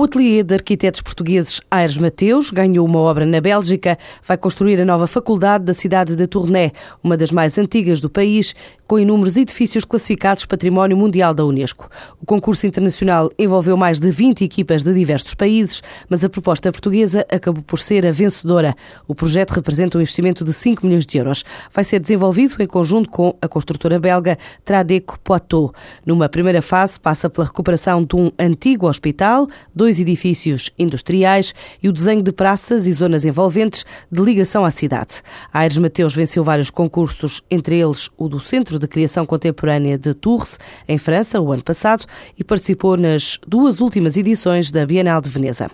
O ateliê de arquitetos portugueses Aires Mateus ganhou uma obra na Bélgica, vai construir a nova faculdade da cidade de Tournai, uma das mais antigas do país, com inúmeros edifícios classificados Património Mundial da Unesco. O concurso internacional envolveu mais de 20 equipas de diversos países, mas a proposta portuguesa acabou por ser a vencedora. O projeto representa um investimento de 5 milhões de euros. Vai ser desenvolvido em conjunto com a construtora belga Tradeco Poitou. Numa primeira fase, passa pela recuperação de um antigo hospital, dois dois edifícios industriais e o desenho de praças e zonas envolventes de ligação à cidade. Aires Mateus venceu vários concursos, entre eles o do Centro de Criação Contemporânea de Tours, em França, o ano passado, e participou nas duas últimas edições da Bienal de Veneza.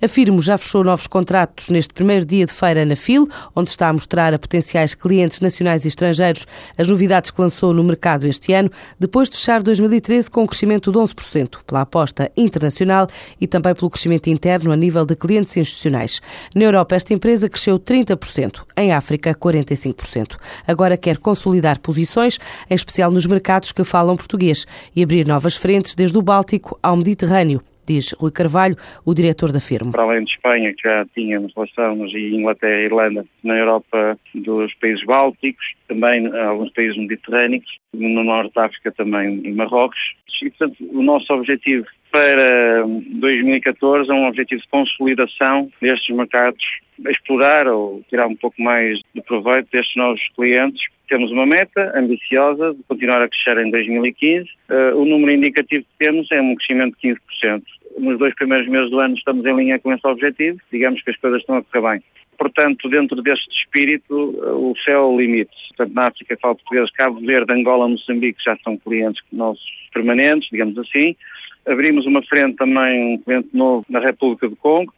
A Firmo já fechou novos contratos neste primeiro dia de feira na FIL, onde está a mostrar a potenciais clientes nacionais e estrangeiros as novidades que lançou no mercado este ano, depois de fechar 2013 com um crescimento de 11%, pela aposta internacional e também pelo crescimento interno a nível de clientes institucionais. Na Europa, esta empresa cresceu 30%, em África, 45%. Agora quer consolidar posições, em especial nos mercados que falam português, e abrir novas frentes desde o Báltico ao Mediterrâneo diz Rui Carvalho, o diretor da firma. Para além de Espanha, que já tínhamos relações, e Inglaterra e Irlanda, na Europa dos países bálticos, também alguns países mediterrâneos, no Norte de África também em Marrocos. E, portanto, o nosso objetivo para 2014 é um objetivo de consolidação destes mercados, explorar ou tirar um pouco mais de proveito destes novos clientes. Temos uma meta ambiciosa de continuar a crescer em 2015. Uh, eh, o número indicativo que temos é um crescimento de 15% nos dois primeiros meses do ano estamos em linha com esse objetivo, digamos que as coisas estão a correr bem. Portanto, dentro deste espírito, o céu é o limite. Portanto, na África falo português, Cabo Verde, Angola, Moçambique já são clientes nossos permanentes, digamos assim. Abrimos uma frente também, um cliente novo na República do Congo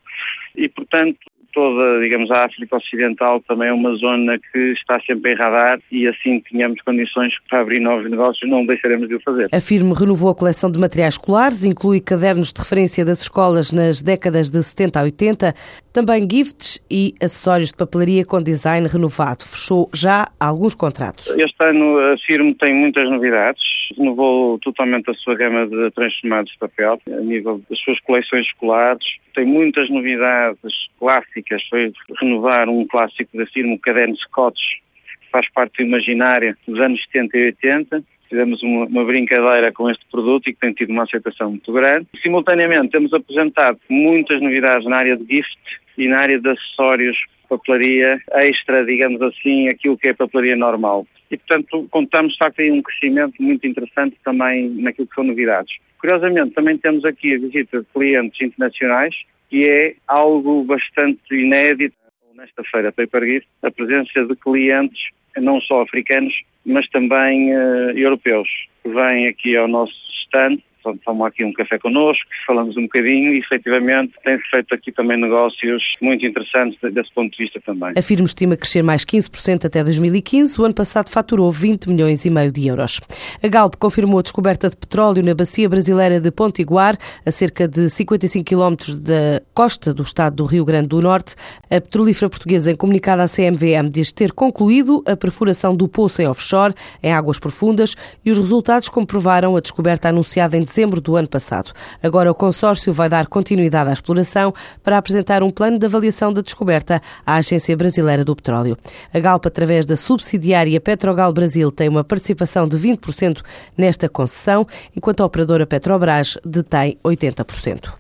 e, portanto, toda, digamos, a África Ocidental também é uma zona que está sempre em radar e assim que tenhamos condições para abrir novos negócios não deixaremos de o fazer. A firma renovou a coleção de materiais escolares, inclui cadernos de referência das escolas nas décadas de 70 a 80, também gifts e acessórios de papelaria com design renovado. Fechou já alguns contratos. Este ano a firma tem muitas novidades, renovou totalmente a sua gama de transformados de papel, a nível das suas coleções escolares, tem muitas novidades clássicas. Foi renovar um clássico da firma, o Caderno Scotch, que faz parte do imaginário dos anos 70 e 80. Fizemos uma, uma, brincadeira com este produto e que tem tido uma aceitação muito grande. Simultaneamente, temos apresentado muitas novidades na área de gift e na área de acessórios, papelaria extra, digamos assim, aquilo que é papelaria normal. E, portanto, contamos, de facto, aí um crescimento muito interessante também naquilo que são novidades. Curiosamente, também temos aqui a visita de clientes internacionais, que é algo bastante inédito. Nesta feira Paper Gift, a presença de clientes não só africanos, mas também uh, europeus, que vêm aqui ao nosso stand Portanto, tomam aqui um café connosco, falamos um bocadinho e, efetivamente, tem-se feito aqui também negócios muito interessantes desse ponto de vista também. A firma estima crescer mais 15% até 2015. O ano passado faturou 20 milhões e meio de euros. A Galp confirmou a descoberta de petróleo na bacia brasileira de Pontiguar, a cerca de 55 quilómetros da costa do estado do Rio Grande do Norte. A petrolífera portuguesa, em comunicado à CMVM, diz ter concluído a perfuração do poço em offshore, em águas profundas, e os resultados comprovaram a descoberta anunciada em dezembro do ano passado. Agora o consórcio vai dar continuidade à exploração para apresentar um plano de avaliação da descoberta à Agência Brasileira do Petróleo. A Galp, através da subsidiária Petrogal Brasil, tem uma participação de 20% nesta concessão, enquanto a operadora Petrobras detém 80%.